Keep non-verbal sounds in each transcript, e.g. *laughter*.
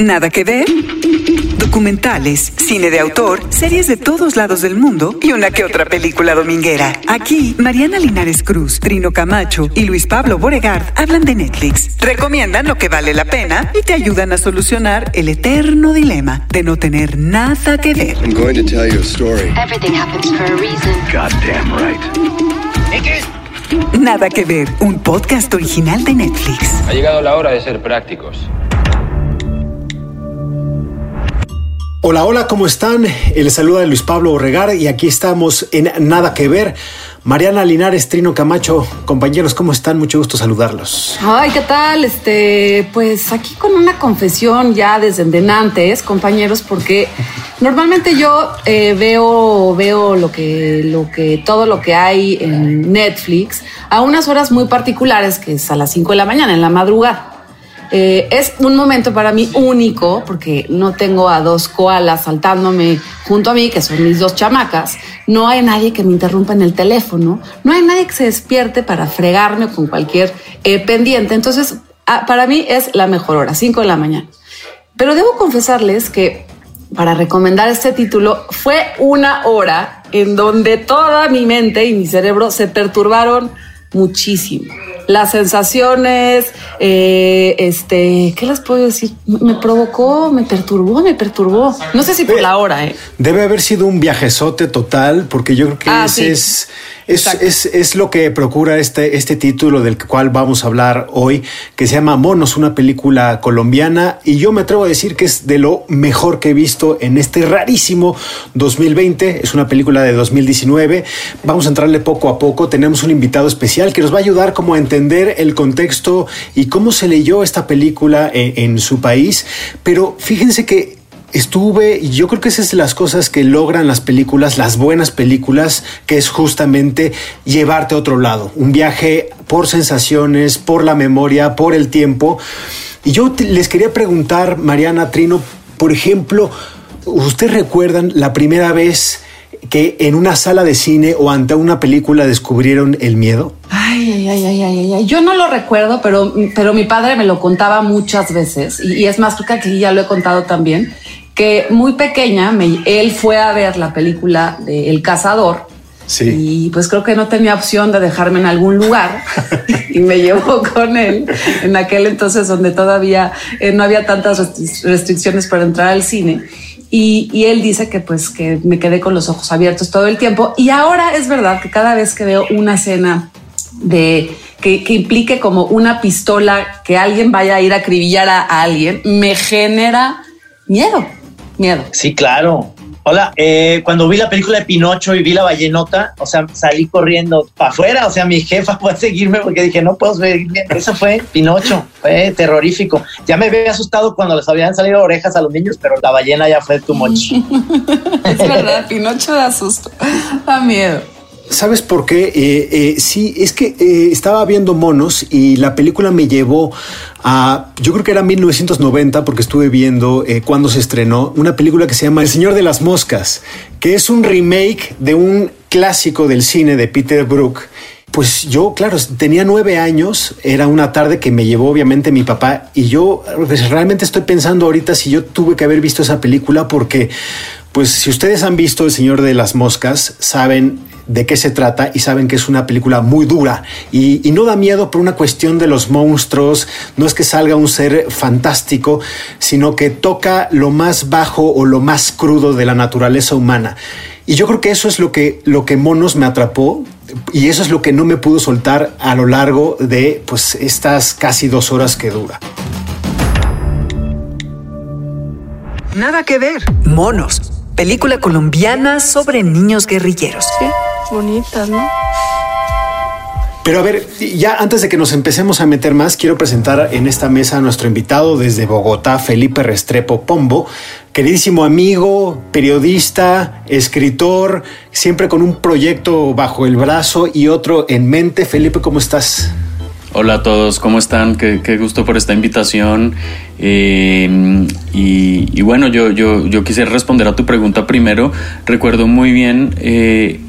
Nada que ver. Documentales, cine de autor, series de todos lados del mundo y una que otra película dominguera. Aquí, Mariana Linares Cruz, Trino Camacho y Luis Pablo Boregard hablan de Netflix, recomiendan lo que vale la pena y te ayudan a solucionar el eterno dilema de no tener nada que ver. I'm going to tell you a story. Everything happens for a reason. Goddamn right. Nada que ver, un podcast original de Netflix. Ha llegado la hora de ser prácticos. Hola, hola, ¿cómo están? Les saluda Luis Pablo Orregar y aquí estamos en Nada que ver. Mariana Linares, Trino Camacho, compañeros, ¿cómo están? Mucho gusto saludarlos. Ay, ¿qué tal? Este, pues aquí con una confesión ya desde antes, compañeros, porque normalmente yo eh, veo, veo lo que, lo que, todo lo que hay en Netflix a unas horas muy particulares, que es a las 5 de la mañana, en la madrugada. Eh, es un momento para mí único porque no tengo a dos koalas saltándome junto a mí, que son mis dos chamacas. No hay nadie que me interrumpa en el teléfono. No hay nadie que se despierte para fregarme con cualquier eh, pendiente. Entonces, ah, para mí es la mejor hora, 5 de la mañana. Pero debo confesarles que para recomendar este título fue una hora en donde toda mi mente y mi cerebro se perturbaron muchísimo las sensaciones, eh, este, ¿qué les puedo decir? Me provocó, me perturbó, me perturbó. No sé si por la hora, ¿eh? Debe haber sido un viajezote total, porque yo creo que Ah, ese sí. es, es, es, es lo que procura este, este título del cual vamos a hablar hoy, que se llama Monos, una película colombiana, y yo me atrevo a decir que es de lo mejor que he visto en este rarísimo 2020. Es una película de 2019. Vamos a entrarle poco a poco. Tenemos un invitado especial que nos va a ayudar como a entender el contexto y cómo se leyó esta película en, en su país. Pero fíjense que estuve, y yo creo que esas son las cosas que logran las películas, las buenas películas, que es justamente llevarte a otro lado, un viaje por sensaciones, por la memoria, por el tiempo. Y yo les quería preguntar, Mariana Trino, por ejemplo, ¿ustedes recuerdan la primera vez que en una sala de cine o ante una película descubrieron el miedo? Ay, ay, ay, ay, ay, ay. Yo no lo recuerdo, pero, pero mi padre me lo contaba muchas veces. Y, y es más, creo que aquí ya lo he contado también, que muy pequeña me- él fue a ver la película de El Cazador. Sí. Y pues creo que no tenía opción de dejarme en algún lugar *laughs* y me llevó con él en aquel entonces donde todavía eh, no había tantas restri- restricciones para entrar al cine. Y, y él dice que pues que me quedé con los ojos abiertos todo el tiempo. Y ahora es verdad que cada vez que veo una escena de que, que implique como una pistola que alguien vaya a ir a acribillar a alguien, me genera miedo, miedo. Sí, claro. Hola, eh, cuando vi la película de Pinocho y vi la ballenota, o sea, salí corriendo para afuera, o sea, mi jefa *laughs* fue a seguirme porque dije, no puedo seguirme. Eso fue Pinocho, fue terrorífico. Ya me había asustado cuando les habían salido orejas a los niños, pero la ballena ya fue too much. *laughs* Es verdad, Pinocho da susto, da miedo. ¿Sabes por qué? Eh, eh, sí, es que eh, estaba viendo monos y la película me llevó a, yo creo que era 1990 porque estuve viendo cuando se estrenó una película que se llama El Señor de las Moscas, que es un remake de un clásico del cine de Peter Brook. Pues yo, claro, tenía nueve años, era una tarde que me llevó obviamente mi papá y yo pues, realmente estoy pensando ahorita si yo tuve que haber visto esa película porque, pues si ustedes han visto El Señor de las Moscas, saben de qué se trata y saben que es una película muy dura y, y no da miedo por una cuestión de los monstruos, no es que salga un ser fantástico, sino que toca lo más bajo o lo más crudo de la naturaleza humana. Y yo creo que eso es lo que, lo que Monos me atrapó y eso es lo que no me pudo soltar a lo largo de pues, estas casi dos horas que dura. Nada que ver. Monos, película colombiana sobre niños guerrilleros. Bonitas, ¿no? Pero a ver, ya antes de que nos empecemos a meter más, quiero presentar en esta mesa a nuestro invitado desde Bogotá, Felipe Restrepo Pombo, queridísimo amigo, periodista, escritor, siempre con un proyecto bajo el brazo y otro en mente. Felipe, ¿cómo estás? Hola a todos, ¿cómo están? Qué, qué gusto por esta invitación. Eh, y, y bueno, yo, yo, yo quisiera responder a tu pregunta primero. Recuerdo muy bien, eh,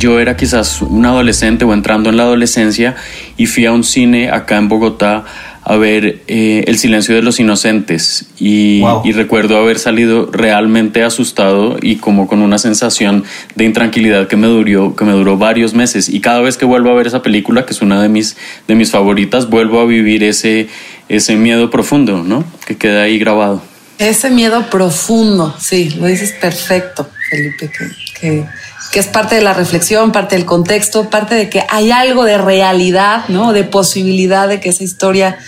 yo era quizás un adolescente o entrando en la adolescencia y fui a un cine acá en Bogotá a ver eh, El silencio de los inocentes y, y, recuerdo haber salido realmente asustado y como con una sensación de intranquilidad que me duró, que me duró varios meses y cada vez que vuelvo a ver esa película, que es una de mis, de mis favoritas, vuelvo a vivir ese, ese miedo profundo, ¿no? Que queda ahí grabado. Ese miedo profundo, sí, lo dices perfecto, Felipe, que, que que es parte de la reflexión, parte del contexto, parte de que hay algo de realidad, ¿no? De posibilidad de que esa historia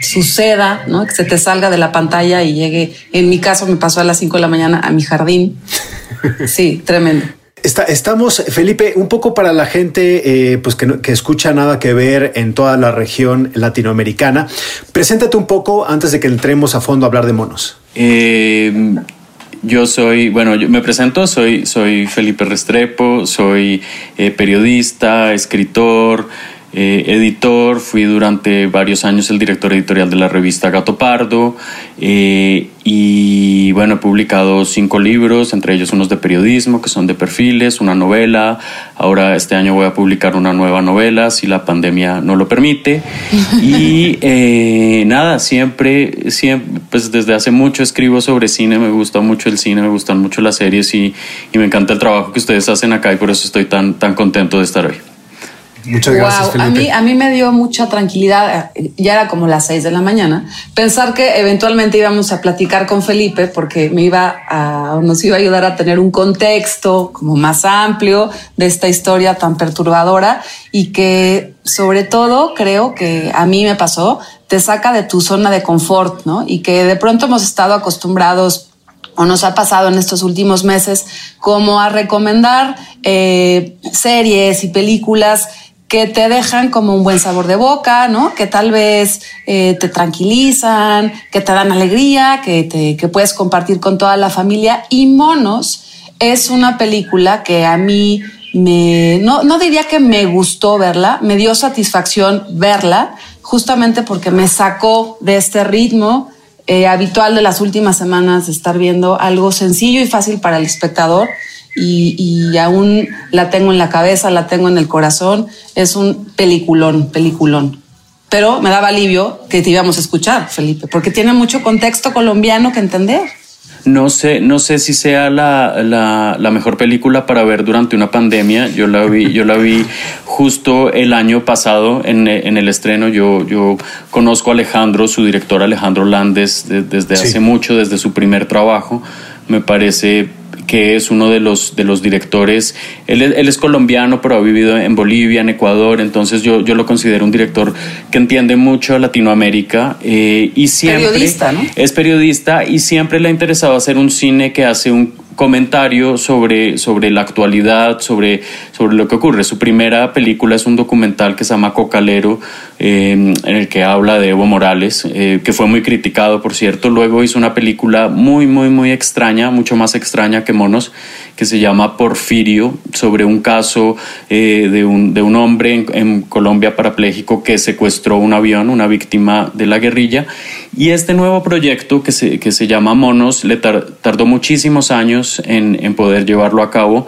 suceda, ¿no? Que se te salga de la pantalla y llegue. En mi caso me pasó a las 5 de la mañana a mi jardín. *laughs* Sí, tremendo. Está, estamos, Felipe, un poco para la gente eh, pues que, que, escucha nada que ver en toda la región latinoamericana. Preséntate un poco antes de que entremos a fondo a hablar de monos. Eh, yo soy, bueno, yo me presento, soy, soy Felipe Restrepo, soy eh, periodista, escritor, eh, editor, fui durante varios años el director editorial de la revista Gato Pardo eh, y bueno, he publicado cinco libros, entre ellos unos de periodismo que son de perfiles, una novela, ahora este año voy a publicar una nueva novela si la pandemia no lo permite *laughs* y eh, nada, siempre, siempre, pues desde hace mucho escribo sobre cine, me gusta mucho el cine, me gustan mucho las series y, y me encanta el trabajo que ustedes hacen acá y por eso estoy tan, tan contento de estar hoy. Muchas gracias, Felipe. A mí, a mí me dio mucha tranquilidad, ya era como las seis de la mañana, pensar que eventualmente íbamos a platicar con Felipe porque me iba a, nos iba a ayudar a tener un contexto como más amplio de esta historia tan perturbadora y que sobre todo creo que a mí me pasó, te saca de tu zona de confort, ¿no? Y que de pronto hemos estado acostumbrados o nos ha pasado en estos últimos meses como a recomendar eh, series y películas que te dejan como un buen sabor de boca, ¿no? Que tal vez eh, te tranquilizan, que te dan alegría, que, te, que puedes compartir con toda la familia. Y Monos es una película que a mí me, no, no diría que me gustó verla, me dio satisfacción verla, justamente porque me sacó de este ritmo eh, habitual de las últimas semanas de estar viendo algo sencillo y fácil para el espectador y, y, aún la tengo en la cabeza, la tengo en el corazón. Es un peliculón, peliculón. Pero me daba alivio que te íbamos a escuchar, Felipe, porque tiene mucho contexto colombiano que entender. No sé, no sé si sea la, la, la, mejor película para ver durante una pandemia. Yo la vi, yo la vi justo el año pasado en, en el estreno. Yo, yo conozco a Alejandro, su director Alejandro Landes, de, desde sí. hace mucho, desde su primer trabajo. Me parece que es uno de los, de los directores. Él, él, es colombiano, pero ha vivido en Bolivia, en Ecuador, entonces yo, yo lo considero un director que entiende mucho a Latinoamérica eh, y siempre... Periodista, ¿no? Es periodista y siempre le ha interesado hacer un cine que hace un comentario sobre, sobre la actualidad, sobre, sobre lo que ocurre. Su primera película es un documental que se llama Cocalero, eh, en el que habla de Evo Morales, eh, que fue muy criticado, por cierto. Luego hizo una película muy, muy, muy extraña, mucho más extraña que Monos, que se llama Porfirio, sobre un caso eh, de, un, de un hombre en, en Colombia parapléjico que secuestró un avión, una víctima de la guerrilla. Y este nuevo proyecto que se, que se llama Monos le tar, tardó muchísimos años en, en, poder llevarlo a cabo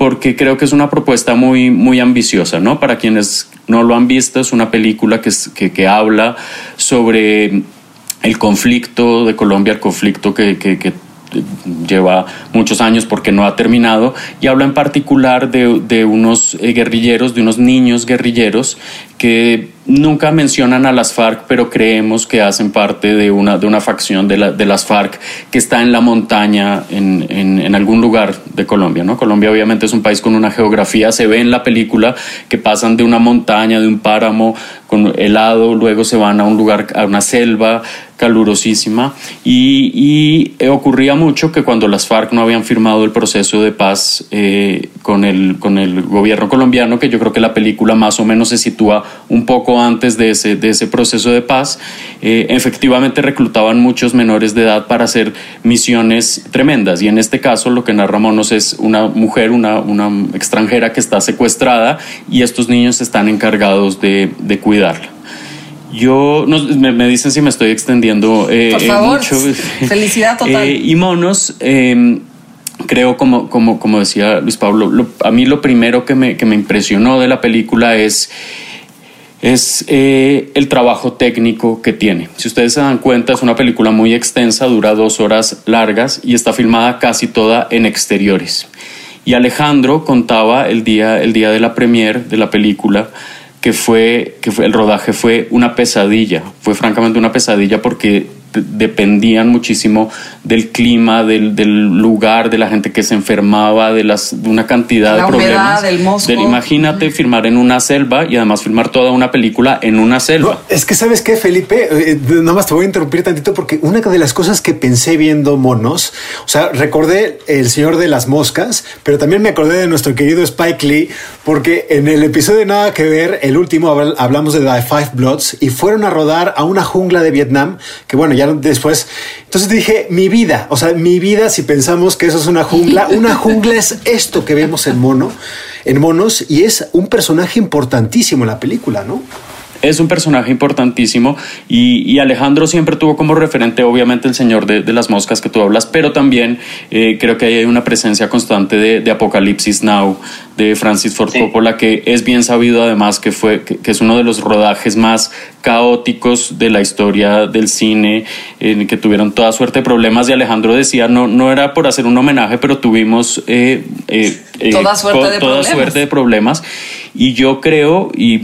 porque creo que es una propuesta muy, muy ambiciosa, ¿no? Para quienes no lo han visto, es una película que, que, habla sobre el conflicto de Colombia, el conflicto que, que, que lleva muchos años porque no ha terminado y habla en particular de, de unos guerrilleros, de unos niños guerrilleros que nunca mencionan a las FARC, pero creemos que hacen parte de una, de una facción de, la, de las FARC que está en la montaña en, en, en, algún lugar de Colombia. ¿no? Colombia obviamente es un país con una geografía, se ve en la película que pasan de una montaña, de un páramo con helado, luego se van a un lugar, a una selva calurosísima y, y ocurría mucho que cuando las FARC no habían firmado el proceso de paz eh, con, el, con el gobierno colombiano, que yo creo que la película más o menos se sitúa un poco antes de ese, de ese proceso de paz, eh, efectivamente reclutaban muchos menores de edad para hacer misiones tremendas. Y en este caso lo que narra Monos es una mujer, una, una extranjera que está secuestrada y estos niños están encargados de, de cuidarla. Yo, no, me, me, dicen si me estoy extendiendo eh, Por favor, mucho. *laughs* Felicidad total. Eh, y Monos, eh, creo, como, como, como decía Luis Pablo, lo, a mí lo primero que me, que me impresionó de la película es es eh, el trabajo técnico que tiene. Si ustedes se dan cuenta, es una película muy extensa, dura dos horas largas y está filmada casi toda en exteriores. Y Alejandro contaba el día, el día de la premier de la película que fue, que fue, el rodaje fue una pesadilla, fue francamente una pesadilla porque dependían muchísimo del clima, del, del, lugar, de la gente que se enfermaba, de, las, de una cantidad la de problemas. Del mosco. Del, imagínate filmar en una selva y además filmar toda una película en una selva. No, es que sabes qué, Felipe, eh, nada más te voy a interrumpir tantito porque una de las cosas que pensé viendo monos, o sea, recordé El Señor de las Moscas, pero también me acordé de nuestro querido Spike Lee, porque en el episodio de Nada que ver, el último, hablamos de The Five Bloods y fueron a rodar a una jungla de Vietnam, que bueno, ya después. Entonces dije, mi vida, o sea, mi vida, si pensamos que eso es una jungla, una jungla es esto que vemos en mono, en monos, y es un personaje importantísimo en la película, ¿no? es un personaje importantísimo y, Alejandro siempre tuvo como referente obviamente el Señor de, las Moscas que tú hablas, pero también eh, creo que hay una presencia constante de Apocalipsis Now de Francis Ford sí. Coppola que es bien sabido además que, fue, que, que, es uno de los rodajes más caóticos de la historia del cine, en que tuvieron toda suerte de problemas y Alejandro decía, no, no era por hacer un homenaje, pero tuvimos eh, eh, toda, suerte, de toda suerte de problemas y yo creo, y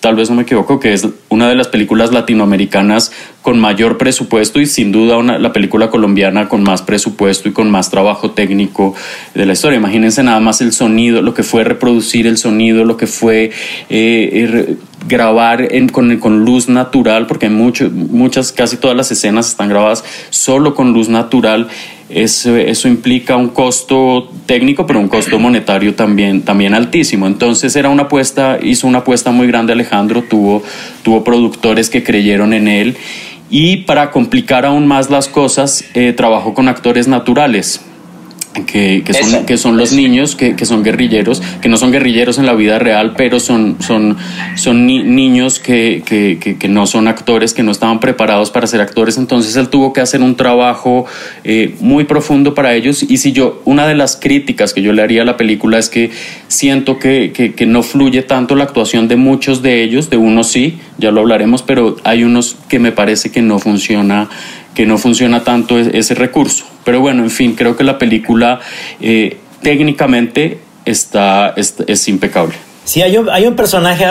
tal vez no me equivoco, que es una de las películas latinoamericanas con mayor presupuesto y sin duda una, la película colombiana con más presupuesto y con más trabajo técnico de la historia. Imagínense nada más el sonido, lo que fue reproducir el sonido, lo que fue eh, grabar en, con, con, luz natural, porque mucho, muchas, casi todas las escenas están grabadas solo con luz natural. Eso, eso, implica un costo técnico, pero un costo monetario también, también altísimo. Entonces era una apuesta, hizo una apuesta muy grande Alejandro, tuvo, tuvo productores que creyeron en él y para complicar aún más las cosas, eh, trabajó con actores naturales. Que, que, son, que son los niños que, que, son guerrilleros, que no son guerrilleros en la vida real, pero son, son, son ni, niños que, que, no son actores, que no estaban preparados para ser actores. Entonces él tuvo que hacer un trabajo eh, muy profundo para ellos. Y si yo, una de las críticas que yo le haría a la película es que siento que, que no fluye tanto la actuación de muchos de ellos, de unos sí, ya lo hablaremos, pero hay unos que me parece que no funciona que no funciona tanto ese recurso. Pero bueno, en fin, creo que la película eh, técnicamente está, es, es, impecable. Sí, hay un, hay un personaje,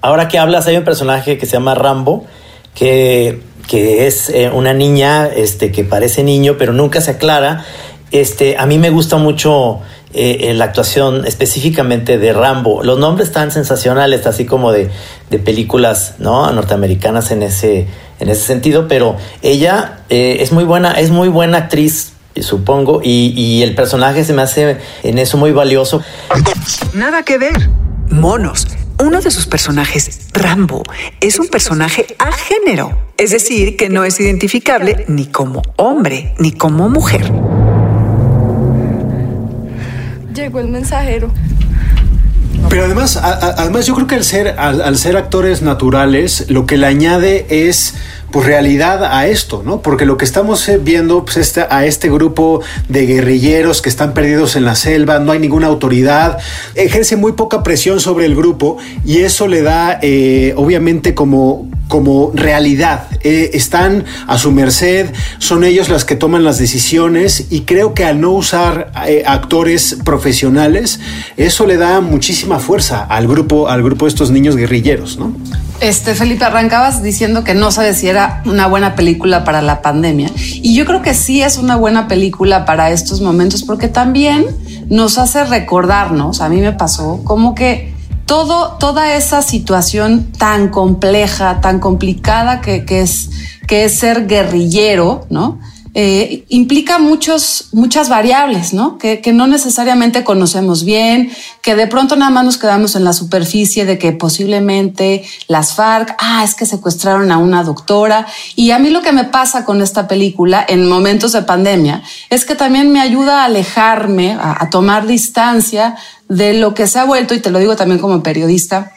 ahora que hablas, hay un personaje que se llama Rambo, que, que es eh, una niña este, que parece niño, pero nunca se aclara. Este, a mí me gusta mucho eh, la actuación específicamente de Rambo. Los nombres están sensacionales, así como de, de películas ¿no? norteamericanas en ese, en ese sentido, pero ella eh, es muy buena, es muy buena actriz supongo, y, y, el personaje se me hace en eso muy valioso. Nada que ver. Monos. Uno de sus personajes, Rambo, es un personaje a género, es decir, que no es identificable ni como hombre ni como mujer. Llegó el mensajero. Pero además, además yo creo que al ser, al, ser actores naturales, lo que le añade es pues realidad a esto, ¿no? Porque lo que estamos viendo pues este, a este grupo de guerrilleros que están perdidos en la selva, no hay ninguna autoridad, ejerce muy poca presión sobre el grupo y eso le da eh, obviamente como, como realidad. Eh, están a su merced, son ellos las que toman las decisiones y creo que al no usar eh, actores profesionales, eso le da muchísima fuerza al grupo, al grupo de estos niños guerrilleros, ¿no? Este, Felipe, arrancabas diciendo que no sabes si era una buena película para la pandemia. Y yo creo que sí es una buena película para estos momentos, porque también nos hace recordarnos, a mí me pasó, como que todo, toda esa situación tan compleja, tan complicada que, que es, que es ser guerrillero, ¿no? Eh, implica muchos, muchas variables, ¿no? Que, no necesariamente conocemos bien, que de pronto nada más nos quedamos en la superficie de que posiblemente las FARC, ah, es que secuestraron a una doctora. Y a mí lo que me pasa con esta película en momentos de pandemia es que también me ayuda a alejarme, a, a tomar distancia de lo que se ha vuelto, y te lo digo también como periodista,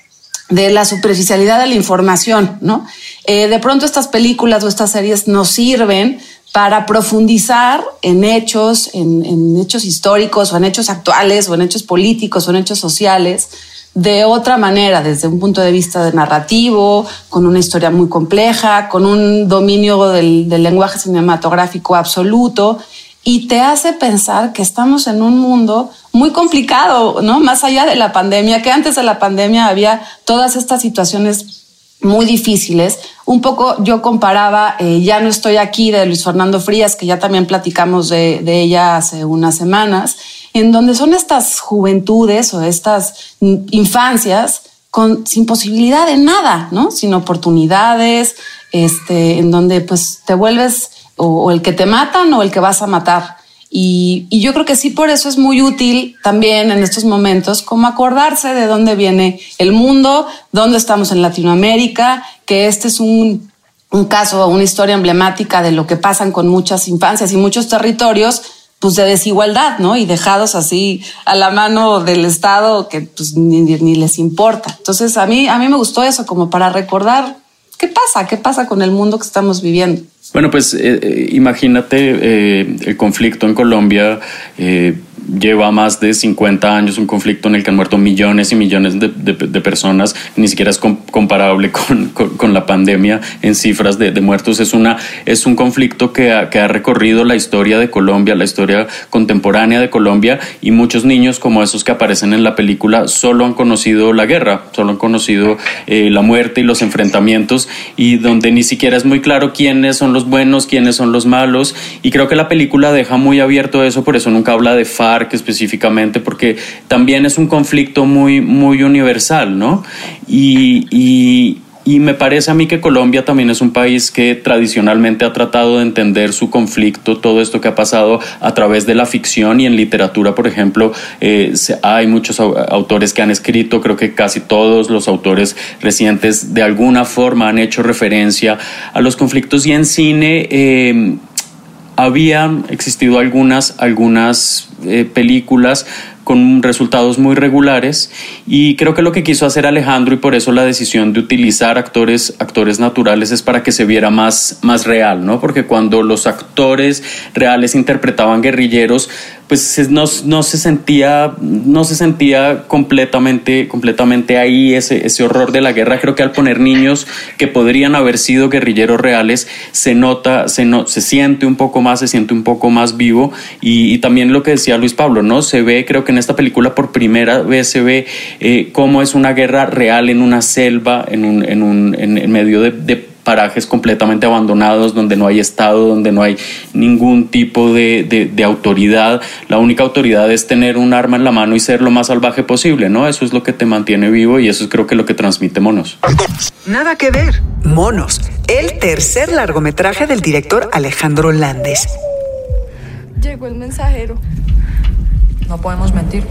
de la superficialidad de la información, ¿no? Eh, de pronto estas películas o estas series nos sirven para profundizar en hechos, en, hechos históricos o en hechos actuales o en hechos políticos o en hechos sociales de otra manera, desde un punto de vista de narrativo, con una historia muy compleja, con un dominio del, del lenguaje cinematográfico absoluto y te hace pensar que estamos en un mundo muy complicado, ¿no? Más allá de la pandemia, que antes de la pandemia había todas estas situaciones muy difíciles. Un poco yo comparaba, eh, ya no estoy aquí, de Luis Fernando Frías, que ya también platicamos de, ella hace unas semanas, en donde son estas juventudes o estas infancias con, sin posibilidad de nada, ¿no? Sin oportunidades, este, en donde pues te vuelves o el que te matan o el que vas a matar. Y, yo creo que sí, por eso es muy útil también en estos momentos como acordarse de dónde viene el mundo, dónde estamos en Latinoamérica, que este es un, un caso, una historia emblemática de lo que pasan con muchas infancias y muchos territorios pues de desigualdad, ¿no? Y dejados así a la mano del Estado que pues ni, ni, les importa. Entonces a mí, a mí me gustó eso como para recordar qué pasa, qué pasa con el mundo que estamos viviendo. Bueno, pues eh, eh, imagínate eh, el conflicto en Colombia lleva más de 50 años un conflicto en el que han muerto millones y millones de, personas, ni siquiera es comparable con, la pandemia en cifras de, muertos. Es, una, es un conflicto que ha, que ha, recorrido la historia de Colombia, la historia contemporánea de Colombia, y muchos niños como esos que aparecen en la película solo han conocido la guerra, solo han conocido eh, la muerte y los enfrentamientos, y donde ni siquiera es muy claro quiénes son los buenos, quiénes son los malos, y creo que la película deja muy abierto eso, por eso nunca habla de FARC, específicamente, porque también es un conflicto muy, muy universal, ¿no? Y, y, y me parece a mí que Colombia también es un país que tradicionalmente ha tratado de entender su conflicto, todo esto que ha pasado a través de la ficción y en literatura, por ejemplo, eh, hay muchos autores que han escrito, creo que casi todos los autores recientes de alguna forma han hecho referencia a los conflictos y en cine. Eh, habían existido algunas, algunas eh, películas con resultados muy regulares y creo que lo que quiso hacer Alejandro y por eso la decisión de utilizar actores, actores naturales es para que se viera más, más real, ¿no? Porque cuando los actores reales interpretaban guerrilleros, pues no, no, se sentía, no se sentía completamente, completamente ahí ese, ese horror de la guerra. Creo que al poner niños que podrían haber sido guerrilleros reales, se nota, se, no, se siente un poco más, se siente un poco más vivo y, también lo que decía Luis Pablo, ¿no? Se ve, creo que en esta película por primera vez se ve eh, cómo es una guerra real en una selva, en, un, en, un, en, medio de, de parajes completamente abandonados, donde no hay Estado, donde no hay ningún tipo de, autoridad. La única autoridad es tener un arma en la mano y ser lo más salvaje posible, ¿no? Eso es lo que te mantiene vivo y eso es creo que lo que transmite Monos. Nada que ver. Monos, el tercer largometraje del director Alejandro Landes. Llegó el mensajero. No podemos mentir.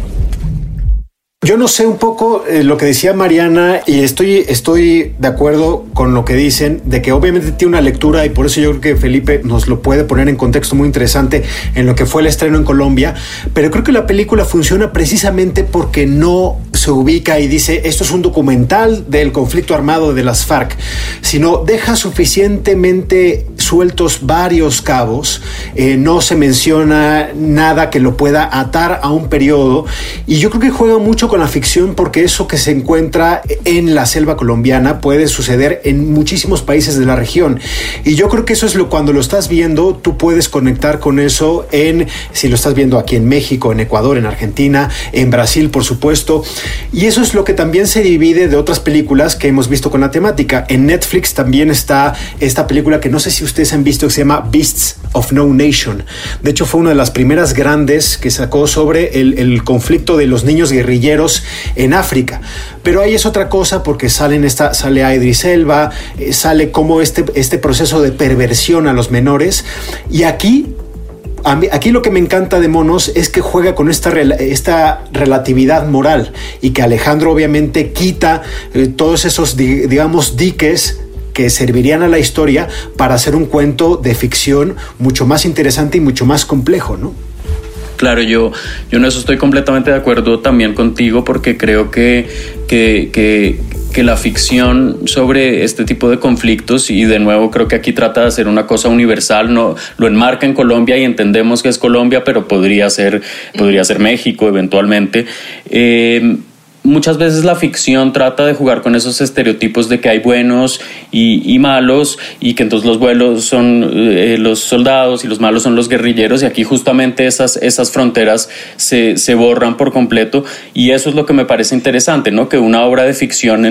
Yo no sé un poco eh, lo que decía Mariana y estoy, estoy de acuerdo con lo que dicen, de que obviamente tiene una lectura y por eso yo creo que Felipe nos lo puede poner en contexto muy interesante en lo que fue el estreno en Colombia, pero creo que la película funciona precisamente porque no se ubica y dice esto es un documental del conflicto armado de las FARC, sino deja suficientemente sueltos varios cabos, eh, no se menciona nada que lo pueda atar a un periodo. Y yo creo que juega mucho con la ficción porque eso que se encuentra en la selva colombiana puede suceder en muchísimos países de la región. Y yo creo que eso es lo cuando lo estás viendo, tú puedes conectar con eso en, si lo estás viendo aquí en México, en Ecuador, en Argentina, en Brasil, por supuesto. Y eso es lo que también se divide de otras películas que hemos visto con la temática. En Netflix también está esta película que no sé si ustedes han visto que se llama Beasts of No Nation. De hecho, fue una de las primeras grandes que sacó sobre el, el conflicto de los niños guerrilleros en África. Pero ahí es otra cosa porque salen esta, sale a Idris Elba, eh, sale como este, este proceso de perversión a los menores. Y aquí aquí lo que me encanta de Monos es que juega con esta, esta relatividad moral y que Alejandro obviamente quita eh, todos esos, digamos, diques que servirían a la historia para hacer un cuento de ficción mucho más interesante y mucho más complejo, ¿no? Claro, yo, yo en eso estoy completamente de acuerdo también contigo porque creo que, que, que la ficción sobre este tipo de conflictos, y de nuevo creo que aquí trata de hacer una cosa universal, no lo enmarca en Colombia y entendemos que es Colombia, pero podría ser, podría ser México eventualmente. Eh, muchas veces la ficción trata de jugar con esos estereotipos de que hay buenos y, malos y que entonces los buenos son eh, los soldados y los malos son los guerrilleros y aquí justamente esas, esas fronteras se, se, borran por completo y eso es lo que me parece interesante, ¿no? que una obra de ficción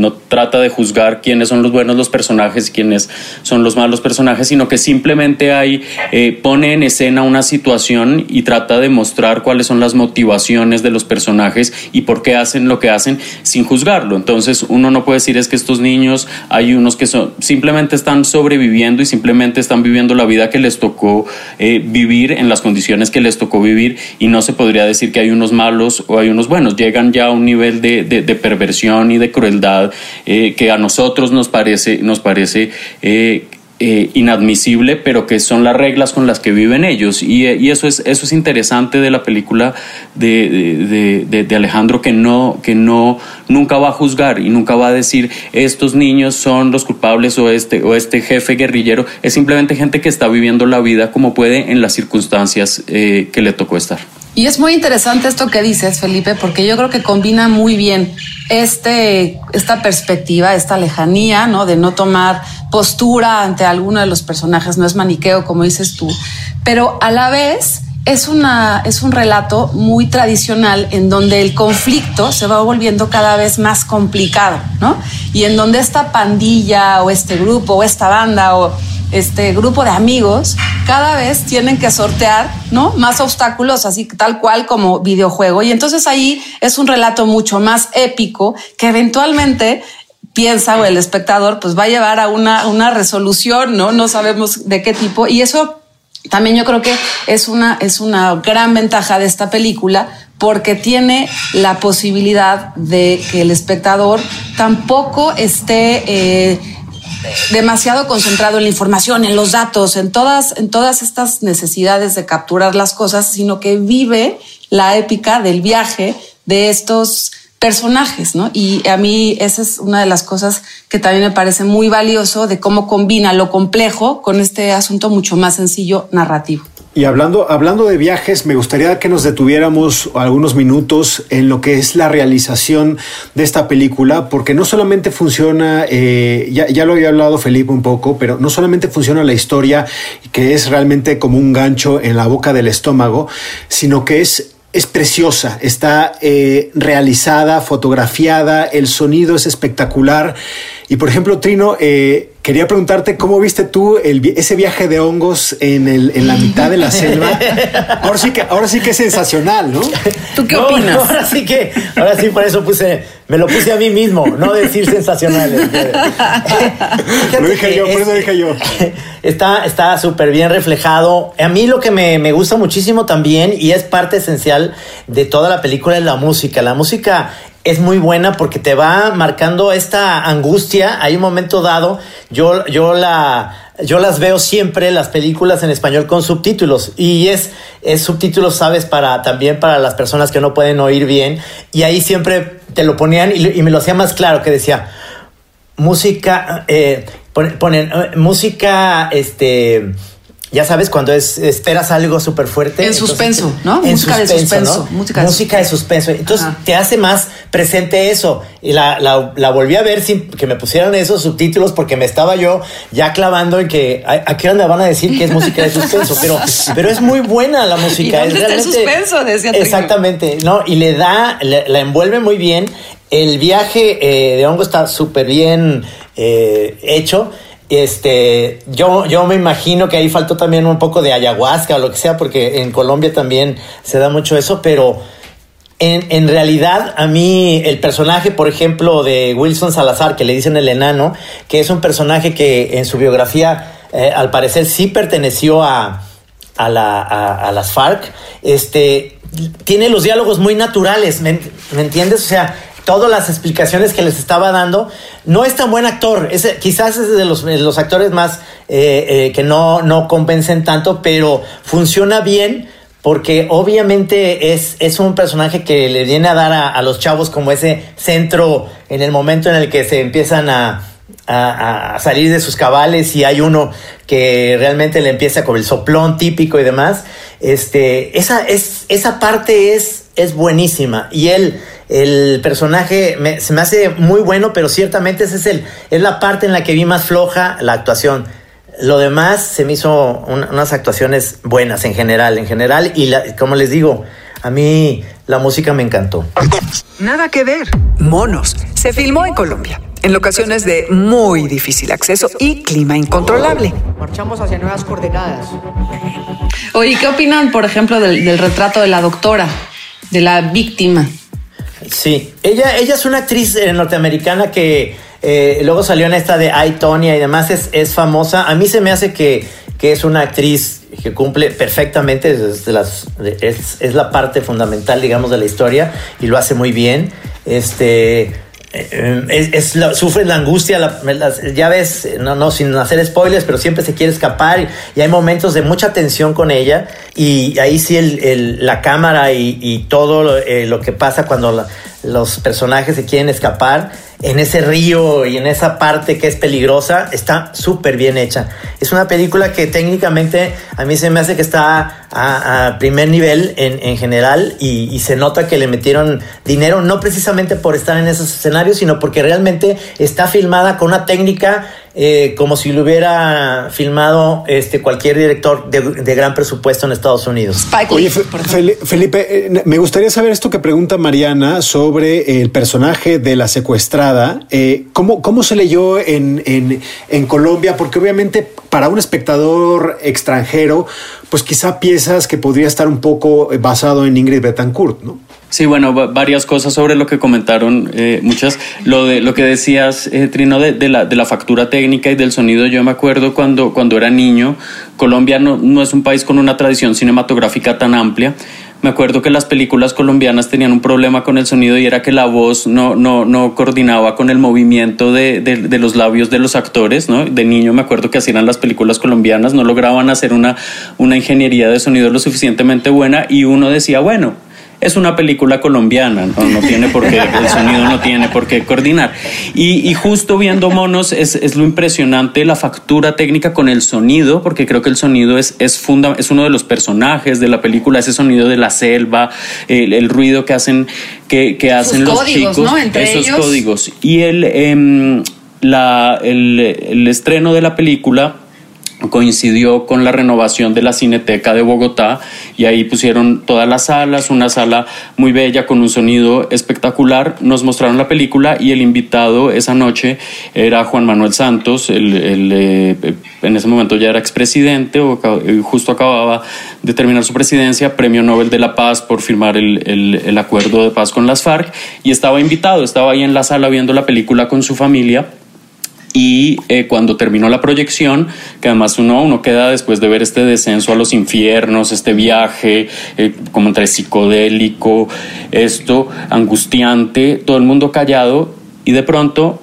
no trata de juzgar quiénes son los buenos los personajes y quiénes son los malos personajes, sino que simplemente hay, eh, pone en escena una situación y trata de mostrar cuáles son las motivaciones de los personajes y por qué hacen lo que hacen sin juzgarlo. Entonces uno no puede decir es que estos niños, hay unos que son, simplemente están sobreviviendo y simplemente están viviendo la vida que les tocó eh, vivir en las condiciones que les tocó vivir y no se podría decir que hay unos malos o hay unos buenos. Llegan ya a un nivel de, de, perversión y de crueldad eh, que a nosotros nos parece, nos parece eh, eh, inadmisible, pero que son las reglas con las que viven ellos. Y, y eso, es, eso es interesante de la película de, de, de, Alejandro, que, no, que no, nunca va a juzgar y nunca va a decir estos niños son los culpables o este, o este jefe guerrillero. Es simplemente gente que está viviendo la vida como puede en las circunstancias eh, que le tocó estar. Y es muy interesante esto que dices, Felipe, porque yo creo que combina muy bien este, esta perspectiva, esta lejanía, ¿no? De no tomar postura ante alguno de los personajes, no es maniqueo, como dices tú, pero a la vez es, una, es un relato muy tradicional en donde el conflicto se va volviendo cada vez más complicado, ¿no? Y en donde esta pandilla o este grupo o esta banda o este grupo de amigos cada vez tienen que sortear, ¿no? Más obstáculos, así tal cual como videojuego. Y entonces ahí es un relato mucho más épico que eventualmente piensa o el espectador pues va a llevar a una, una resolución, ¿no? No sabemos de qué tipo. Y eso también yo creo que es una, es una gran ventaja de esta película porque tiene la posibilidad de que el espectador tampoco esté eh, demasiado concentrado en la información, en los datos, en todas, en todas estas necesidades de capturar las cosas, sino que vive la épica del viaje de estos personajes, ¿no? Y a mí esa es una de las cosas que también me parece muy valioso de cómo combina lo complejo con este asunto mucho más sencillo narrativo. Y hablando, hablando de viajes, me gustaría que nos detuviéramos algunos minutos en lo que es la realización de esta película, porque no solamente funciona, eh, ya, ya, lo había hablado Felipe un poco, pero no solamente funciona la historia, que es realmente como un gancho en la boca del estómago, sino que es es preciosa, está eh, realizada, fotografiada, el sonido es espectacular. Y por ejemplo, Trino, eh, quería preguntarte cómo viste tú ese viaje de hongos en, el, en, la mitad de la selva. *laughs* Ahora sí que, ahora sí que es sensacional, ¿no? ¿Tú qué opinas? ahora sí que, ahora sí por eso puse, me lo puse a mí mismo, no decir sensacional. *laughs* lo dije yo, por eso dije yo. *laughs* Está súper bien reflejado. A mí lo que me, me gusta muchísimo también, y es parte esencial de toda la película, es la música. La música es muy buena porque te va marcando esta angustia. Hay un momento dado, yo, yo la yo las veo siempre las películas en español con subtítulos. Y es, es subtítulos, sabes, para también para las personas que no pueden oír bien. Y ahí siempre te lo ponían y, me lo hacía más claro que decía música, eh, ponen, eh, música, este ya sabes, cuando es, esperas algo súper fuerte. En suspenso, ¿no? música de suspenso. Música, de, suspenso. Entonces te hace más presente eso. Y la, la, volví a ver sin que me pusieran esos subtítulos porque me estaba yo ya clavando en que aquí me van a decir que es música de suspenso. Pero, *laughs* pero es muy buena la música. es realmente, suspenso, decía Exactamente, ¿no? Y le da, la envuelve muy bien. El viaje eh, de hongo está súper bien eh, hecho este, yo, yo me imagino que ahí faltó también un poco de ayahuasca o lo que sea, porque en Colombia también se da mucho eso, pero en, en, realidad a mí el personaje, por ejemplo, de Wilson Salazar, que le dicen el enano, que es un personaje que en su biografía eh, al parecer sí perteneció a, a, la, a, las FARC, este, tiene los diálogos muy naturales, ¿me, ¿me entiendes? O sea, todas las explicaciones que les estaba dando. No es tan buen actor, es, quizás es de los, actores más eh, eh, que no, no convencen tanto, pero funciona bien porque obviamente es, es un personaje que le viene a dar a, a los chavos como ese centro en el momento en el que se empiezan a, a, a, salir de sus cabales y hay uno que realmente le empieza con el soplón típico y demás. Este, esa, es, esa parte es, es buenísima y él, el personaje me, se me hace muy bueno, pero ciertamente esa es, el, es la parte en la que vi más floja la actuación. Lo demás se me hizo un, unas actuaciones buenas en general, en general, y la, como les digo, a mí la música me encantó. Nada que ver. Monos. Se filmó en Colombia, en locaciones de muy difícil acceso y clima incontrolable. Marchamos hacia nuevas coordenadas. Oye, ¿qué opinan, por ejemplo, del, del retrato de la doctora, de la víctima? Sí, ella, ella es una actriz eh, norteamericana que eh, luego salió en esta de I, Tonya y demás, es, es famosa. A mí se me hace que, que es una actriz que cumple perfectamente, es, las, es, es, la parte fundamental, digamos, de la historia y lo hace muy bien. Este, es la, sufre la angustia, la, la, ya ves, no, no, sin hacer spoilers, pero siempre se quiere escapar y, hay momentos de mucha tensión con ella y ahí sí el, la cámara y, y todo lo, eh, lo, que pasa cuando los personajes se quieren escapar en ese río y en esa parte que es peligrosa, está súper bien hecha. Es una película que técnicamente a mí se me hace que está a, primer nivel en, en general y, se nota que le metieron dinero, no precisamente por estar en esos escenarios, sino porque realmente está filmada con una técnica eh, como si lo hubiera filmado este, cualquier director de, de gran presupuesto en Estados Unidos. Oye, Felipe, eh, me gustaría saber esto que pregunta Mariana sobre el personaje de la secuestrada. Eh, ¿cómo, ¿Cómo se leyó en, en, en Colombia? Porque obviamente para un espectador extranjero, pues quizá piensas que podría estar un poco basado en Ingrid Betancourt, ¿no? Sí, bueno, varias cosas sobre lo que comentaron, eh, muchas. Lo de lo que decías, eh, Trino, de, de, la, de la factura técnica y del sonido. Yo me acuerdo cuando, cuando era niño, Colombia no, no es un país con una tradición cinematográfica tan amplia. Me acuerdo que las películas colombianas tenían un problema con el sonido y era que la voz no, no, no coordinaba con el movimiento de, de, de, los labios de los actores. ¿no? De niño me acuerdo que hacían las películas colombianas, no lograban hacer una, una ingeniería de sonido lo suficientemente buena y uno decía, bueno, es una película colombiana, no, no tiene por qué, el sonido no tiene por qué coordinar. Y, y justo viendo monos es, es, lo impresionante la factura técnica con el sonido, porque creo que el sonido es, es, funda, es uno de los personajes de la película, ese sonido de la selva, el, el ruido que hacen, que, que hacen los códigos, chicos, ¿no? Entre esos ellos. códigos. Y el, eh, la, el, el estreno de la película coincidió con la renovación de la Cineteca de Bogotá y ahí pusieron todas las salas, una sala muy bella con un sonido espectacular. Nos mostraron la película y el invitado esa noche era Juan Manuel Santos, el, el, eh, en ese momento ya era expresidente o justo acababa de terminar su presidencia, Premio Nobel de la Paz por firmar el, el acuerdo de paz con las FARC y estaba invitado, estaba ahí en la sala viendo la película con su familia y eh, cuando terminó la proyección, que además uno, uno queda después de ver este descenso a los infiernos, este viaje eh, como entre psicodélico, esto angustiante, todo el mundo callado y de pronto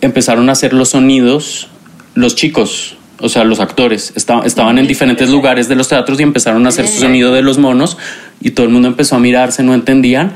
empezaron a hacer los sonidos los chicos, o sea, los actores estaban, estaban en diferentes lugares de los teatros y empezaron a hacer su sonido de los monos y todo el mundo empezó a mirarse, no entendían.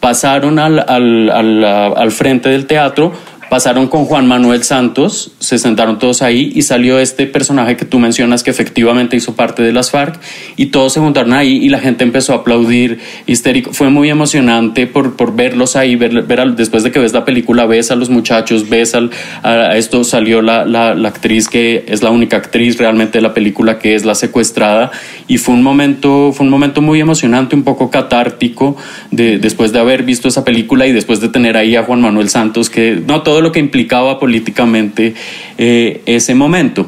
Pasaron al, al, al frente del teatro, pasaron con Juan Manuel Santos, se sentaron todos ahí y salió este personaje que tú mencionas que efectivamente hizo parte de las FARC y todos se juntaron ahí y la gente empezó a aplaudir histérico. Fue muy emocionante por, por verlos ahí, ver, ver después de que ves la película, ves a los muchachos, ves al, a esto salió la, la, la, actriz que es la única actriz realmente de la película que es la secuestrada y fue un momento, fue un momento muy emocionante, un poco catártico de, después de haber visto esa película y después de tener ahí a Juan Manuel Santos que no todo lo que implicaba políticamente eh, ese momento.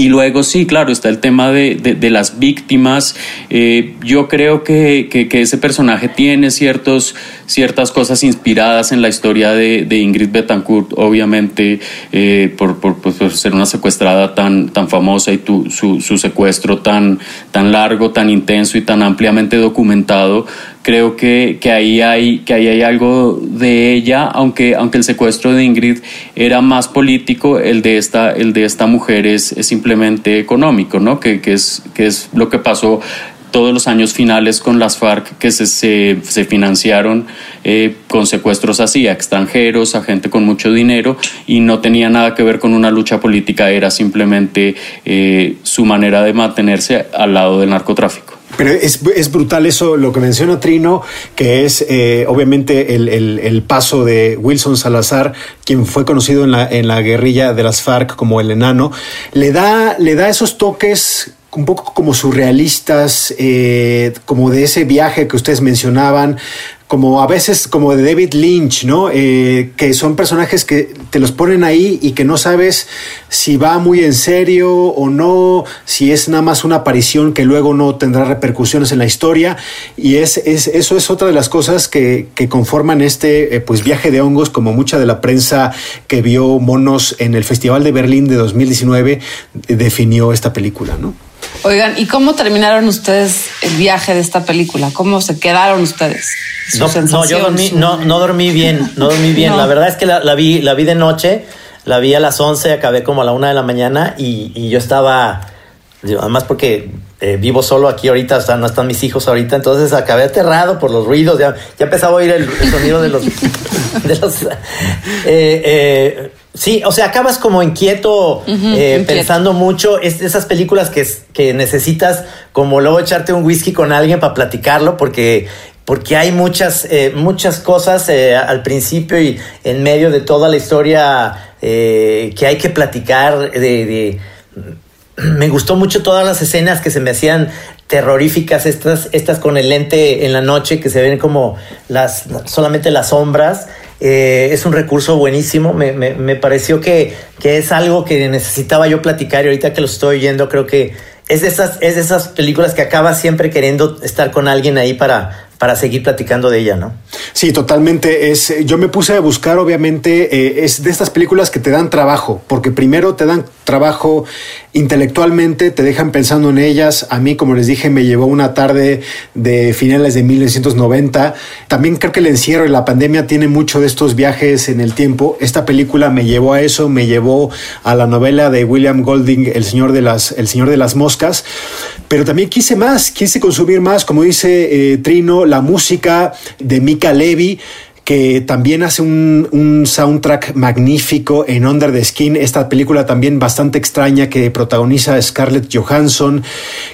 Y luego sí, claro, está el tema de, de, las víctimas. Eh, yo creo que, que, ese personaje tiene ciertos, ciertas cosas inspiradas en la historia de, de Ingrid Betancourt, obviamente eh, por, por, por, ser una secuestrada tan, tan famosa y tu, su, su, secuestro tan, tan largo, tan intenso y tan ampliamente documentado. Creo que, que, ahí hay, que ahí hay algo de ella, aunque, aunque el secuestro de Ingrid era más político, el de esta, el de esta mujer es, es simplemente económico, ¿no? Que, que, es, que es lo que pasó todos los años finales con las FARC que se, se, financiaron eh, con secuestros así a extranjeros, a gente con mucho dinero y no tenía nada que ver con una lucha política, era simplemente eh, su manera de mantenerse al lado del narcotráfico. Pero es, es, brutal eso, lo que menciona Trino, que es eh, obviamente el, el, el, paso de Wilson Salazar, quien fue conocido en la, en la guerrilla de las FARC como el enano, le da, le da esos toques un poco como surrealistas, eh, como de ese viaje que ustedes mencionaban, como a veces como de David Lynch, ¿no? Eh, que son personajes que te los ponen ahí y que no sabes si va muy en serio o no, si es nada más una aparición que luego no tendrá repercusiones en la historia. Y es, es eso es otra de las cosas que, conforman este eh, pues viaje de hongos, como mucha de la prensa que vio monos en el Festival de Berlín de 2019 definió esta película, ¿no? Oigan, ¿y cómo terminaron ustedes el viaje de esta película? ¿Cómo se quedaron ustedes? No, no, yo dormí, no, no dormí bien, no dormí bien. no. La verdad es que la, la, vi, la vi de noche, la vi a las 11, acabé como a la una de la mañana y, y yo estaba, además porque eh, vivo solo aquí ahorita, o sea, no están mis hijos ahorita, entonces acabé aterrado por los ruidos, ya, ya empezaba a oír el, el sonido de los... *laughs* de los eh, eh, sí, o sea, acabas como inquieto, uh -huh, inquieto. pensando mucho, es esas películas que, que necesitas como luego echarte un whisky con alguien para platicarlo, porque porque hay muchas, eh, muchas cosas eh, al principio y en medio de toda la historia eh, que hay que platicar. De, de, me gustó mucho todas las escenas que se me hacían terroríficas, estas, estas con el lente en la noche, que se ven como las, solamente las sombras. Eh, es un recurso buenísimo. Me, me, me pareció que, que, es algo que necesitaba yo platicar y ahorita que lo estoy oyendo creo que es de esas, es de esas películas que acaba siempre queriendo estar con alguien ahí para, para seguir platicando de ella, ¿no? Sí, totalmente. Es, yo me puse a buscar, obviamente, eh, es de estas películas que te dan trabajo, porque primero te dan trabajo intelectualmente, te dejan pensando en ellas. A mí, como les dije, me llevó una tarde de finales de 1990. También creo que el encierro y la pandemia tiene mucho de estos viajes en el tiempo. Esta película me llevó a eso, me llevó a la novela de William Golding, El Señor de las, el Señor de las Moscas. Pero también quise más, quise consumir más, como dice eh, Trino, la música de Mika Levy que también hace un, un, soundtrack magnífico en Under the Skin, esta película también bastante extraña que protagoniza Scarlett Johansson.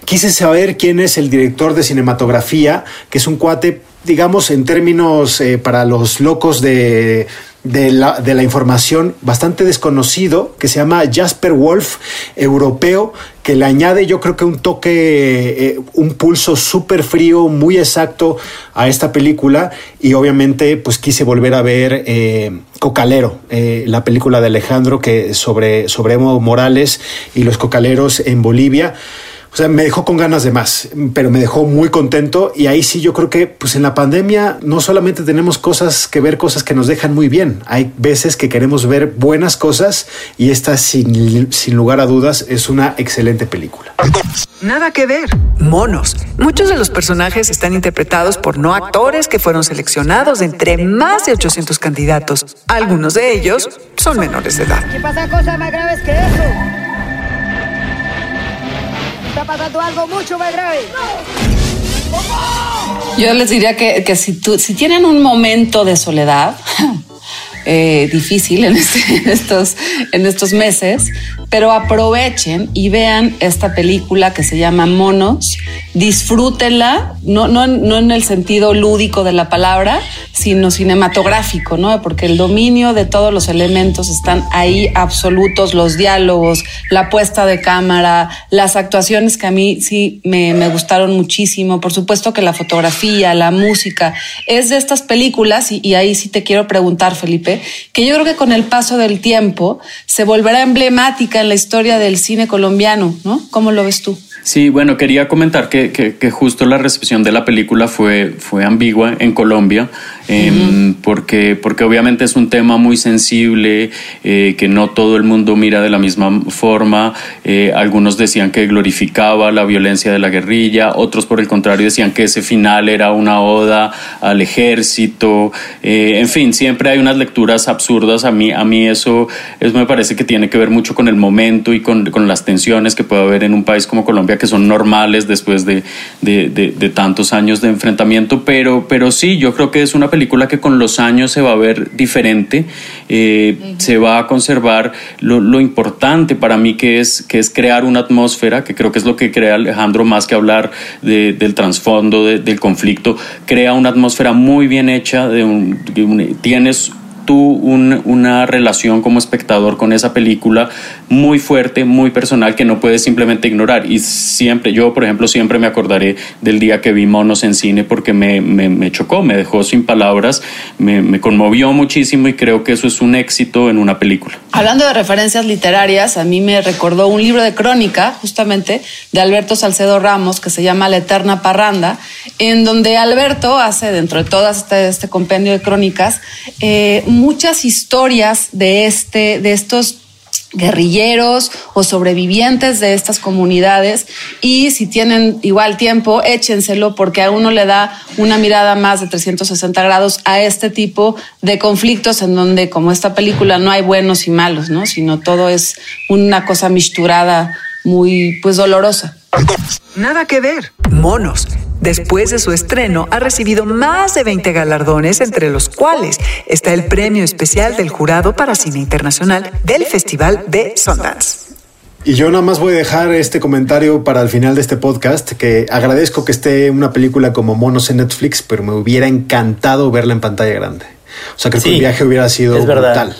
Quise saber quién es el director de cinematografía, que es un cuate, digamos, en términos eh, para los locos de, de la, de la, información bastante desconocido que se llama Jasper Wolf, europeo, que le añade yo creo que un toque, eh, un pulso súper frío, muy exacto a esta película y obviamente pues quise volver a ver eh, Cocalero, eh, la película de Alejandro que sobre, sobre Evo Morales y los cocaleros en Bolivia. O sea, me dejó con ganas de más, pero me dejó muy contento y ahí sí yo creo que pues en la pandemia no solamente tenemos cosas que ver, cosas que nos dejan muy bien, hay veces que queremos ver buenas cosas y esta sin, sin lugar a dudas es una excelente película. Nada que ver. Monos. Muchos de los personajes están interpretados por no actores que fueron seleccionados de entre más de 800 candidatos. Algunos de ellos son menores de edad. ¿Qué pasa cosas más graves que eso? Está pasando algo mucho más grave. Yo les diría que, que si, tú, si tienen un momento de soledad, *laughs* eh, difícil en, este, *laughs* en, estos, en estos meses, pero aprovechen y vean esta película que se llama Monos, disfrútenla, no, no, no en el sentido lúdico de la palabra, sino cinematográfico, ¿no? Porque el dominio de todos los elementos están ahí absolutos, los diálogos, la puesta de cámara, las actuaciones que a mí sí me, me gustaron muchísimo, por supuesto que la fotografía, la música, es de estas películas, y, y ahí sí te quiero preguntar, Felipe, que yo creo que con el paso del tiempo se volverá emblemática en la historia del cine colombiano, ¿no? ¿Cómo lo ves tú? Sí, bueno, quería comentar que, que, que, justo la recepción de la película fue, fue ambigua en Colombia. Em, porque, porque obviamente es un tema muy sensible, eh, que no todo el mundo mira de la misma forma. Eh, algunos decían que glorificaba la violencia de la guerrilla, otros por el contrario decían que ese final era una oda al ejército. Eh, en fin, siempre hay unas lecturas absurdas. A mí, a mí eso, eso me parece que tiene que ver mucho con el momento y con, con las tensiones que puede haber en un país como Colombia, que son normales después de, de, de, de tantos años de enfrentamiento. Pero, pero sí, yo creo que es una película que con los años se va a ver diferente, eh, se va a conservar lo, lo, importante para mí que es, que es crear una atmósfera, que creo que es lo que crea Alejandro más que hablar de, del trasfondo de, del conflicto, crea una atmósfera muy bien hecha, de un, de un, tienes tú un, una relación como espectador con esa película muy fuerte, muy personal, que no puedes simplemente ignorar. Y siempre, yo por ejemplo, siempre me acordaré del día que vi Monos en cine porque me, me, me chocó, me dejó sin palabras, me, conmovió muchísimo y creo que eso es un éxito en una película. Hablando de referencias literarias, a mí me recordó un libro de crónica, justamente, de Alberto Salcedo Ramos, que se llama La Eterna Parranda, en donde Alberto hace, dentro de todo este, este compendio de crónicas, eh, muchas historias de, este, de estos guerrilleros o sobrevivientes de estas comunidades y si tienen igual tiempo, échenselo porque a uno le da una mirada más de 360 grados a este tipo de conflictos en donde como esta película no hay buenos y malos, ¿no? sino todo es una cosa misturada muy pues dolorosa. Nada que ver. Monos. Después de su estreno, ha recibido más de 20 galardones, entre los cuales está el premio especial del Jurado para Cine Internacional del Festival de Sundance. Y yo nada más voy a dejar este comentario para el final de este podcast, que agradezco que esté una película como Monos en Netflix, pero me hubiera encantado verla en pantalla grande. O sea, creo sí, que el viaje hubiera sido es brutal.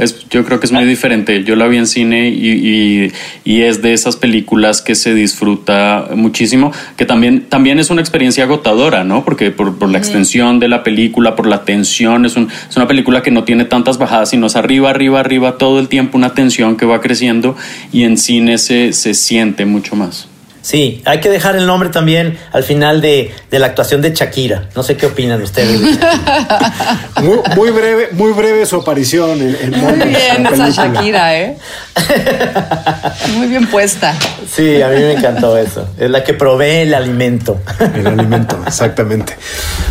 Es, yo creo que es muy diferente. Yo la vi en cine y, y, y, es de esas películas que se disfruta muchísimo, que también, también es una experiencia agotadora, ¿no? Porque por, por la extensión de la película, por la tensión, es, un, es una película que no tiene tantas bajadas, sino es arriba, arriba, arriba, todo el tiempo una tensión que va creciendo y en cine se, se siente mucho más. Sí, hay que dejar el nombre también al final de, de la actuación de Shakira. No sé qué opinan ustedes. *laughs* muy, muy, breve, muy breve su aparición en, en Muy bien esa Shakira, ¿eh? *laughs* Muy bien puesta. Sí, a mí me encantó eso. Es la que provee el alimento. El alimento, exactamente.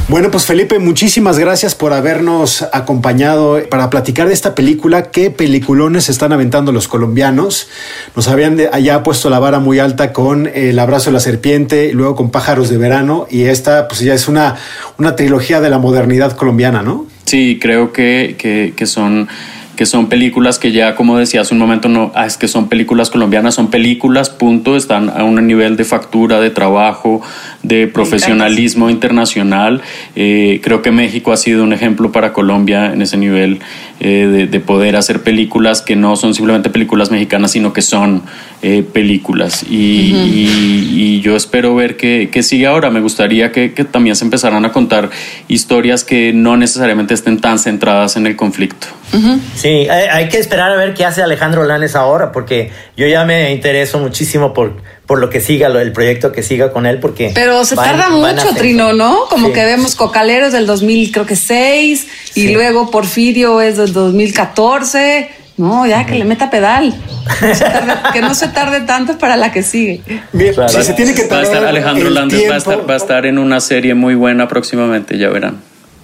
Bueno, pues Felipe, muchísimas gracias por habernos acompañado para platicar de esta película. ¿Qué peliculones están aventando los colombianos? Nos habían de, allá puesto la vara muy alta con El abrazo de la serpiente, luego con Pájaros de verano y esta pues ya es una, una trilogía de la modernidad colombiana, ¿no? Sí, creo que, que, son que son películas que ya, como decía hace un momento, no ah, es que son películas colombianas, son películas, punto, están a un nivel de factura, de trabajo, de profesionalismo internacional. Eh, creo que México ha sido un ejemplo para Colombia en ese nivel eh, de, de, poder hacer películas que no son simplemente películas mexicanas, sino que son eh, películas. Y, uh -huh. y, y, yo espero ver que, que sigue ahora. Me gustaría que, que también se empezaran a contar historias que no necesariamente estén tan centradas en el conflicto. Uh -huh. Sí, hay, hay, que esperar a ver qué hace Alejandro Lanes ahora, porque yo ya me intereso muchísimo por, por lo que siga, lo, el proyecto que siga con él, porque... Pero se van, tarda mucho, Trino, ¿no? Como sí. que vemos Cocaleros del 2000, creo que 6, sí. y luego Porfirio es del 2014. No, ya uh -huh. que le meta pedal. No tarde, *laughs* que no se tarde tanto para la que sigue. Bien, claro. si se tiene que va a estar Alejandro Landes va a estar, va a estar en una serie muy buena próximamente, ya verán.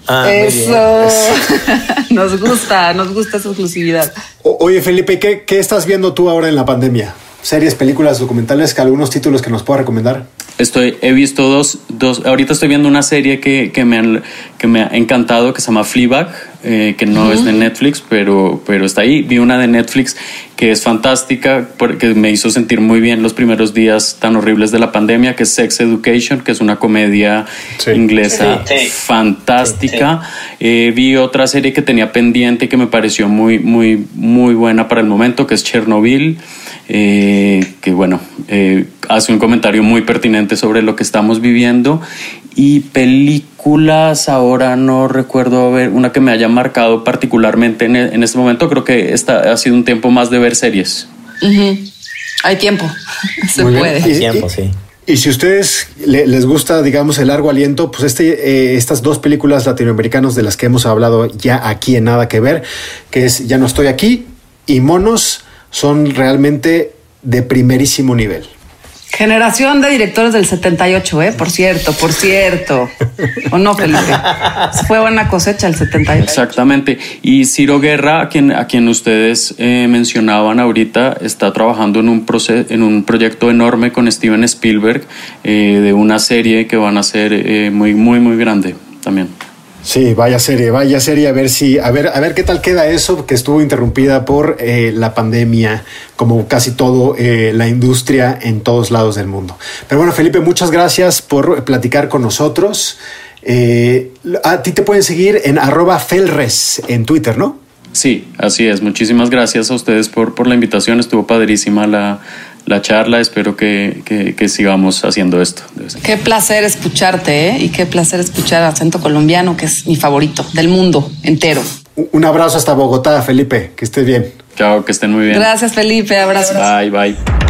Ah, Eso. *laughs* nos gusta, nos gusta esa exclusividad. O, oye, Felipe, ¿qué, ¿qué estás viendo tú ahora en la pandemia? Series, películas, documentales, que algunos títulos que nos pueda recomendar. Estoy, he visto dos, dos, ahorita estoy viendo una serie que, que, me, han, que me ha encantado, que se llama Fleabag, eh, que no uh -huh. es de Netflix, pero, pero está ahí. Vi una de Netflix que es fantástica, porque me hizo sentir muy bien los primeros días tan horribles de la pandemia, que es Sex Education, que es una comedia sí. inglesa sí, sí. fantástica. Eh, vi otra serie que tenía pendiente que me pareció muy, muy, muy buena para el momento, que es Chernobyl. Eh, que bueno, eh, hace un comentario muy pertinente sobre lo que estamos viviendo. Y películas, ahora no recuerdo ver una que me haya marcado particularmente en, en este momento. Creo que esta ha sido un tiempo más de ver series. Uh -huh. Hay tiempo, se Muy puede. Bien. Hay tiempo, sí. Y si a ustedes le- les gusta, digamos, el largo aliento, pues este, eh, estas dos películas latinoamericanas de las que hemos hablado ya aquí en Nada que Ver, que es Ya no estoy aquí y Monos, son realmente de primerísimo nivel. Generación de directores del 78, ¿eh? Por cierto, por cierto. *laughs* ¿O no, Felipe? Fue buena cosecha el 78. Exactamente. Y Ciro Guerra, a quien, a quien ustedes eh, mencionaban ahorita, está trabajando en un, proce- en un proyecto enorme con Steven Spielberg eh, de una serie que van a ser eh, muy, muy, muy grande también. Sí, vaya serie, vaya serie, a ver si, a ver, a ver qué tal queda eso, que estuvo interrumpida por eh, la pandemia, como casi todo eh, la industria en todos lados del mundo. Pero bueno, Felipe, muchas gracias por platicar con nosotros. Eh, a ti te pueden seguir en arroba felres en Twitter, ¿no? Sí, así es. Muchísimas gracias a ustedes por, por la invitación. Estuvo padrísima la, la charla. Espero que, que- que sigamos haciendo esto. Qué placer escucharte, ¿eh? Y qué placer escuchar acento colombiano, que es mi favorito del mundo entero. Un abrazo hasta Bogotá, Felipe, que estés bien. Chao, que estén muy bien. Gracias, Felipe. Abrazos. Bye, bye.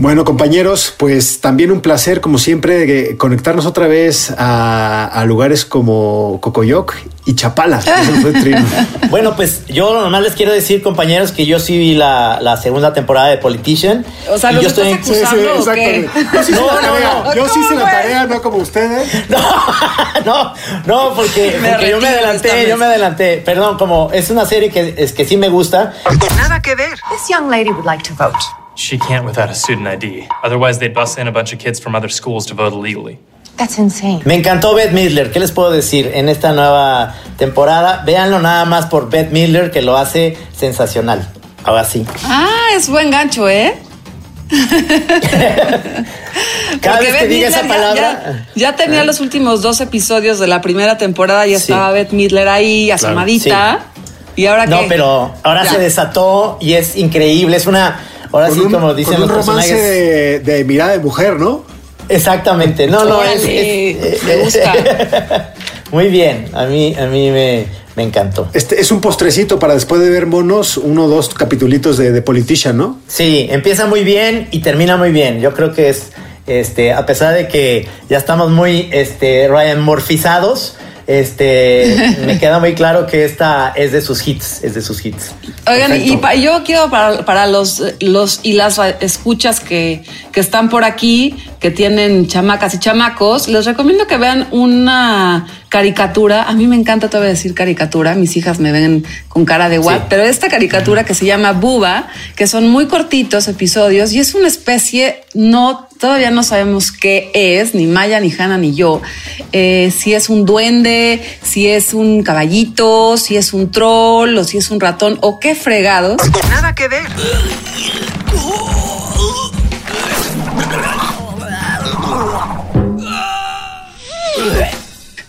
Bueno, compañeros, pues también un placer, como siempre, conectarnos otra vez a, a lugares como Cocoyoc y Chapala. *laughs* Bueno, pues yo nomás les quiero decir, compañeros, que yo sí vi la, la segunda temporada de Politician. O sea, Y ¿los yo estás estoy- acusando o qué? Yo sí hice No, la no, tarea, no. yo sí hice la ¿Cómo, tarea, no como ustedes. *laughs* no, no, porque, Me porque yo me adelanté, yo me adelanté. Perdón, como es una serie que, es que sí me gusta. Nada que ver. This young lady would like to vote. She can't without a student ID. Otherwise, they'd bus in a bunch of kids from other schools to vote illegally. That's insane. Me encantó Beth Midler. ¿Qué les puedo decir en esta nueva temporada? Véanlo nada más por Beth Midler, que lo hace sensacional. Ahora sí. Ah, es buen gancho, ¿eh? *laughs* Cada Porque vez que Bette diga esa Midler ya- palabra. Ya, ya tenía los últimos dos episodios de la primera temporada, Sí. estaba Beth Midler ahí asomadita. Y ahora No, qué? pero ahora Ya. se desató y es increíble. Es una. Ahora sí, un- como dicen con un los romance personajes. de, de mirada de mujer, ¿no? Exactamente. No, no, es, es- me gusta. *laughs* Muy bien. A mí, a mí me, me encantó. Este es un postrecito para después de ver monos, uno o dos capitulitos de, de Politician, ¿no? Sí, empieza muy bien y termina muy bien. Yo creo que es, este, a pesar de que ya estamos muy, este, Ryan morfizados, este, *laughs* me queda muy claro que esta es de sus hits, es de sus hits. Oigan, y pa- yo quiero para, para los, los y las escuchas que, que están por aquí, que tienen chamacas y chamacos, les recomiendo que vean una caricatura. A mí me encanta todavía decir caricatura, mis hijas me ven con cara de guap, Sí. pero esta caricatura que se llama Buba, que son muy cortitos episodios y es una especie, no, todavía no sabemos qué es, ni Maya, ni Hanna, ni yo, eh, si es un duende, si es un caballito, si es un troll o si es un ratón o qué fregados. Nada que ver.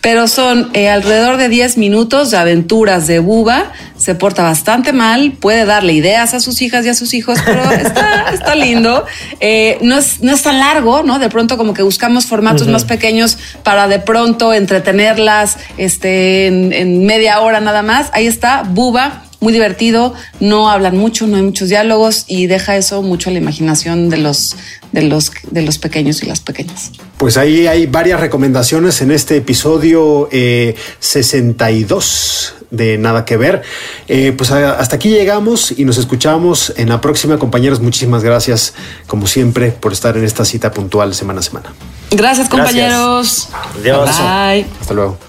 Pero son eh, alrededor de 10 minutos de aventuras de Buba. Se porta bastante mal, puede darle ideas a sus hijas y a sus hijos, pero *laughs* está, está lindo. Eh, no, es, no es tan largo, ¿no? De pronto como que buscamos formatos más pequeños para de pronto entretenerlas este, en, en media hora nada más. Ahí está, Buba. Muy divertido, no hablan mucho, no hay muchos diálogos y deja eso mucho a la imaginación de los, de los, de los pequeños y las pequeñas. Pues ahí hay varias recomendaciones en este episodio eh, 62 de Nada que Ver. Eh, pues a- hasta aquí llegamos y nos escuchamos en la próxima, compañeros. Muchísimas gracias, como siempre, por estar en esta cita puntual semana a semana. Gracias, compañeros. Adiós. Bye. Hasta luego.